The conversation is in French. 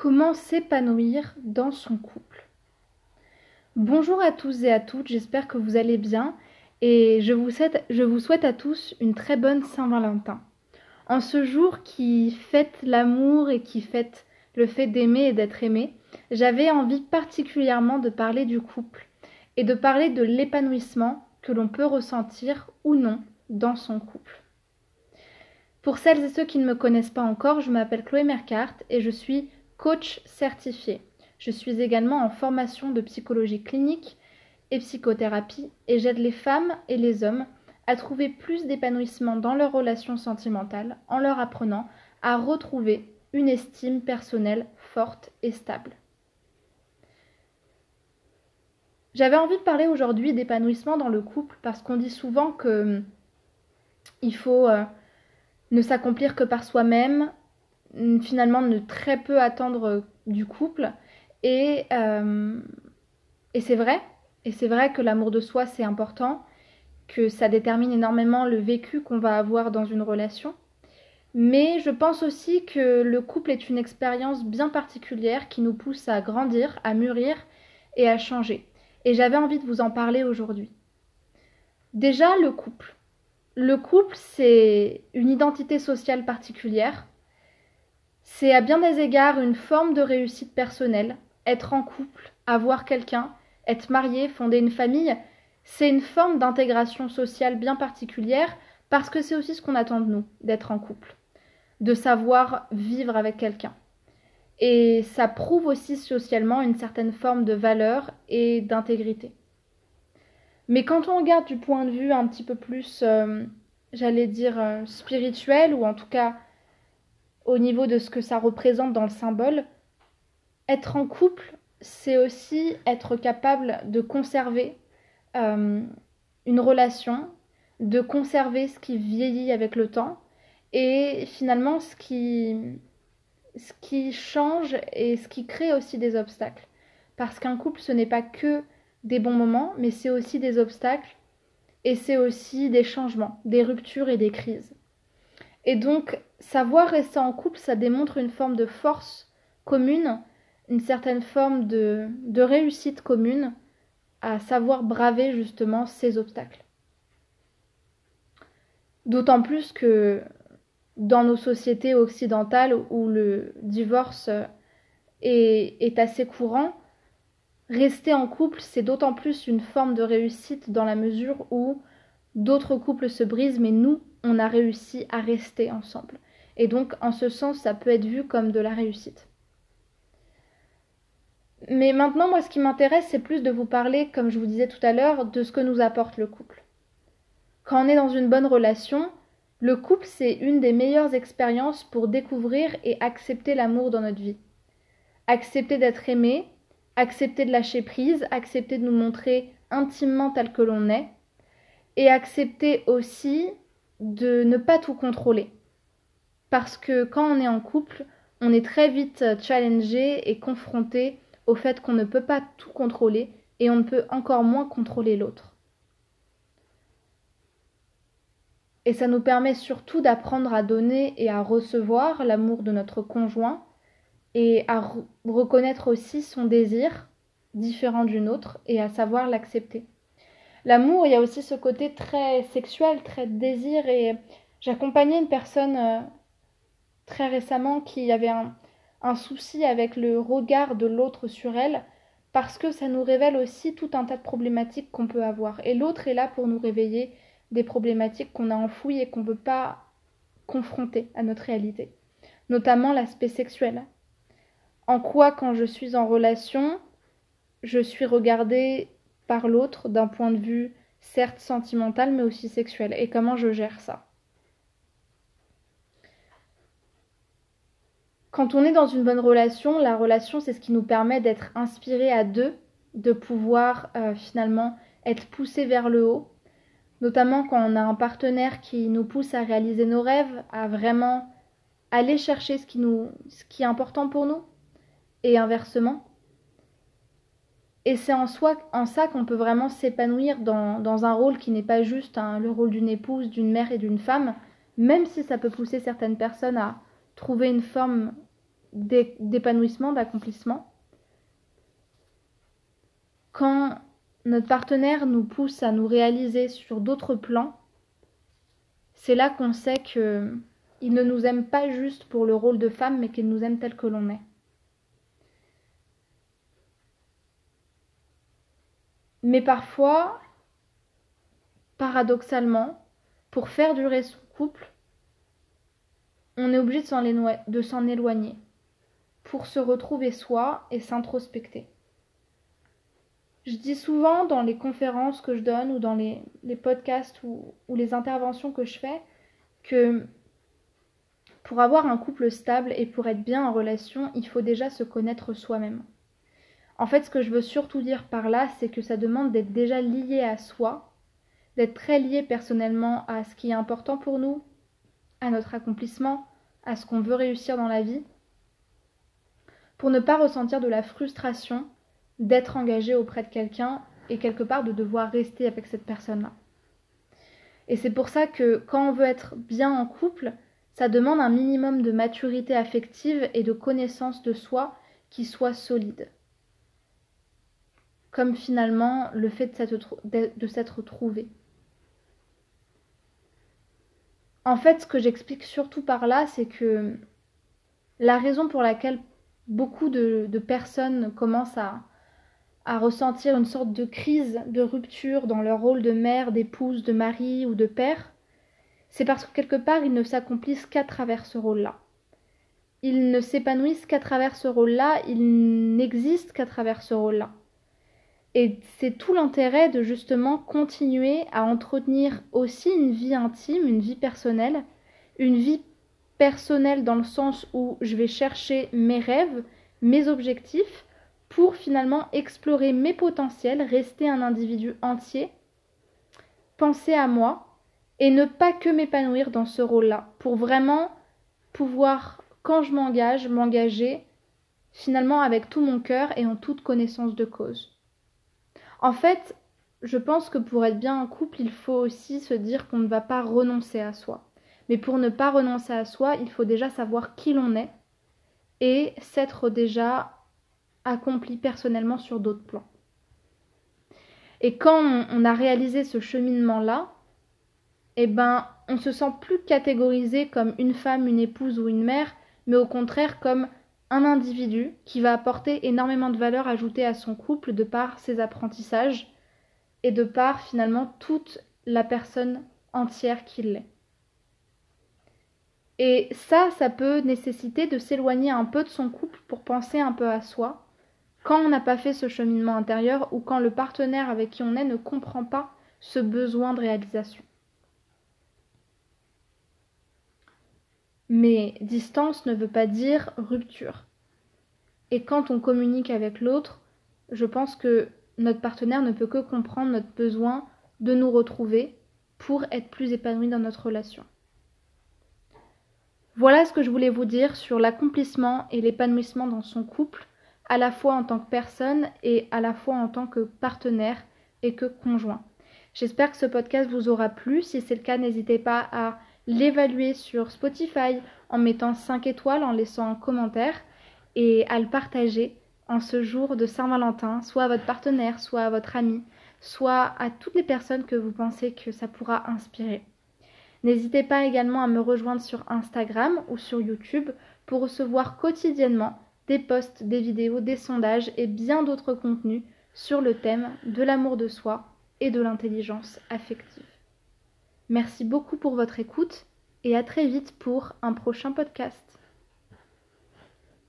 Comment s'épanouir dans son couple Bonjour à tous et à toutes, j'espère que vous allez bien et je vous, souhaite, à tous une très bonne Saint-Valentin. En ce jour qui fête l'amour et qui fête le fait d'aimer et d'être aimé, j'avais envie particulièrement de parler du couple et de parler de l'épanouissement que l'on peut ressentir ou non dans son couple. Pour celles et ceux qui ne me connaissent pas encore, je m'appelle Chloé Mercart et je suis coach certifié. Je suis également en formation de psychologie clinique et psychothérapie et j'aide les femmes et les hommes à trouver plus d'épanouissement dans leurs relations sentimentales en leur apprenant à retrouver une estime personnelle forte et stable. J'avais envie de parler aujourd'hui d'épanouissement dans le couple parce qu'on dit souvent que hum, il faut euh, ne s'accomplir que par soi-même, finalement ne très peu attendre euh, du couple. Et, euh, et c'est vrai, et c'est vrai que l'amour de soi c'est important, que ça détermine énormément le vécu qu'on va avoir dans une relation. Mais je pense aussi que le couple est une expérience bien particulière qui nous pousse à grandir, à mûrir et à changer. Et j'avais envie de vous en parler aujourd'hui. Déjà, le couple. Le couple, c'est une identité sociale particulière c'est à bien des égards une forme de réussite personnelle. Être en couple, avoir quelqu'un, être marié, fonder une famille, c'est une forme d'intégration sociale bien particulière parce que c'est aussi ce qu'on attend de nous, d'être en couple, de savoir vivre avec quelqu'un. Et ça prouve aussi socialement une certaine forme de valeur et d'intégrité. Mais quand on regarde du point de vue un petit peu plus, euh, j'allais dire, euh, spirituel, ou en tout cas au niveau de ce que ça représente dans le symbole, être en couple, c'est aussi être capable de conserver euh, une relation, de conserver ce qui vieillit avec le temps et finalement ce qui, ce qui change et ce qui crée aussi des obstacles. Parce qu'un couple, ce n'est pas que des bons moments, mais c'est aussi des obstacles et c'est aussi des changements, des ruptures et des crises. Et donc, savoir rester en couple, ça démontre une forme de force commune, une certaine forme de, réussite commune à savoir braver justement ces obstacles. D'autant plus que dans nos sociétés occidentales où le divorce est assez courant, rester en couple, c'est d'autant plus une forme de réussite dans la mesure où d'autres couples se brisent, mais nous, on a réussi à rester ensemble. Et donc, en ce sens, ça peut être vu comme de la réussite. Mais maintenant, moi, ce qui m'intéresse, c'est plus de vous parler, comme je vous disais tout à l'heure, de ce que nous apporte le couple. Quand on est dans une bonne relation, le couple, c'est une des meilleures expériences pour découvrir et accepter l'amour dans notre vie. Accepter d'être aimé, accepter de lâcher prise, accepter de nous montrer intimement tel que l'on est, et accepter aussi de ne pas tout contrôler. Parce que quand on est en couple, on est très vite challengé et confronté au fait qu'on ne peut pas tout contrôler et on ne peut encore moins contrôler l'autre. Et ça nous permet surtout d'apprendre à donner et à recevoir l'amour de notre conjoint et à reconnaître aussi son désir différent du nôtre et à savoir l'accepter l'amour, il y a aussi ce côté très sexuel, très désir. Et j'accompagnais une personne euh, très récemment qui avait un, un souci avec le regard de l'autre sur elle, parce que ça nous révèle aussi tout un tas de problématiques qu'on peut avoir. Et l'autre est là pour nous réveiller des problématiques qu'on a enfouies et qu'on ne veut pas confronter à notre réalité, notamment l'aspect sexuel. En quoi, quand je suis en relation, je suis regardée par l'autre d'un point de vue certes sentimental mais aussi sexuel et comment je gère ça? Quand on est dans une bonne relation, la relation c'est ce qui nous permet d'être inspiré à deux, de pouvoir euh, finalement être poussé vers le haut, notamment quand on a un partenaire qui nous pousse à réaliser nos rêves, à vraiment aller chercher ce qui, nous, ce qui est important pour nous, et inversement. Et c'est en, soi, en ça qu'on peut vraiment s'épanouir dans, un rôle qui n'est pas juste le rôle d'une épouse, d'une mère et d'une femme, même si ça peut pousser certaines personnes à trouver une forme d'épanouissement, d'accomplissement. Quand notre partenaire nous pousse à nous réaliser sur d'autres plans, c'est là qu'on sait que il ne nous aime pas juste pour le rôle de femme, mais qu'il nous aime tel que l'on est. Mais parfois, paradoxalement, pour faire durer son couple, on est obligé de s'en éloigner pour se retrouver soi et s'introspecter. Je dis souvent dans les conférences que je donne ou dans les, podcasts ou, les interventions que je fais que pour avoir un couple stable et pour être bien en relation, il faut déjà se connaître soi-même. En fait, ce que je veux surtout dire par là, c'est que ça demande d'être déjà lié à soi, d'être très lié personnellement à ce qui est important pour nous, à notre accomplissement, à ce qu'on veut réussir dans la vie, pour ne pas ressentir de la frustration d'être engagé auprès de quelqu'un et quelque part de devoir rester avec cette personne-là. Et c'est pour ça que quand on veut être bien en couple, ça demande un minimum de maturité affective et de connaissance de soi qui soit solide. Comme finalement le fait de s'être trouvé. En fait, ce que j'explique surtout par là, c'est que la raison pour laquelle beaucoup de, personnes commencent à, à ressentir une sorte de crise, de rupture dans leur rôle de mère, d'épouse, de mari ou de père, c'est parce que quelque part ils ne s'accomplissent qu'à travers ce rôle-là. Ils ne s'épanouissent qu'à travers ce rôle-là, ils n'existent qu'à travers ce rôle-là. Et c'est tout l'intérêt de justement continuer à entretenir aussi une vie intime, une vie personnelle, une vie personnelle dans le sens où je vais chercher mes rêves, mes objectifs, pour finalement explorer mes potentiels, rester un individu entier, penser à moi et ne pas que m'épanouir dans ce rôle-là, pour vraiment pouvoir, quand je m'engage, m'engager finalement avec tout mon cœur et en toute connaissance de cause. En fait, je pense que pour être bien en couple, il faut aussi se dire qu'on ne va pas renoncer à soi. Mais pour ne pas renoncer à soi, il faut déjà savoir qui l'on est et s'être déjà accompli personnellement sur d'autres plans. Et quand on, a réalisé ce cheminement-là, eh ben, on se sent plus catégorisé comme une femme, une épouse ou une mère, mais au contraire comme un individu qui va apporter énormément de valeur ajoutée à son couple de par ses apprentissages et de par finalement toute la personne entière qu'il est. Et ça, ça peut nécessiter de s'éloigner un peu de son couple pour penser un peu à soi, quand on n'a pas fait ce cheminement intérieur ou quand le partenaire avec qui on est ne comprend pas ce besoin de réalisation. Mais distance ne veut pas dire rupture. Et quand on communique avec l'autre, je pense que notre partenaire ne peut que comprendre notre besoin de nous retrouver pour être plus épanoui dans notre relation. Voilà ce que je voulais vous dire sur l'accomplissement et l'épanouissement dans son couple, à la fois en tant que personne et à la fois en tant que partenaire et que conjoint. J'espère que ce podcast vous aura plu. Si c'est le cas, n'hésitez pas à l'évaluer sur Spotify en mettant 5 étoiles, en laissant un commentaire et à le partager en ce jour de Saint-Valentin, soit à votre partenaire, soit à votre ami, soit à toutes les personnes que vous pensez que ça pourra inspirer. N'hésitez pas également à me rejoindre sur Instagram ou sur YouTube pour recevoir quotidiennement des posts, des vidéos, des sondages et bien d'autres contenus sur le thème de l'amour de soi et de l'intelligence affective. Merci beaucoup pour votre écoute et à très vite pour un prochain podcast.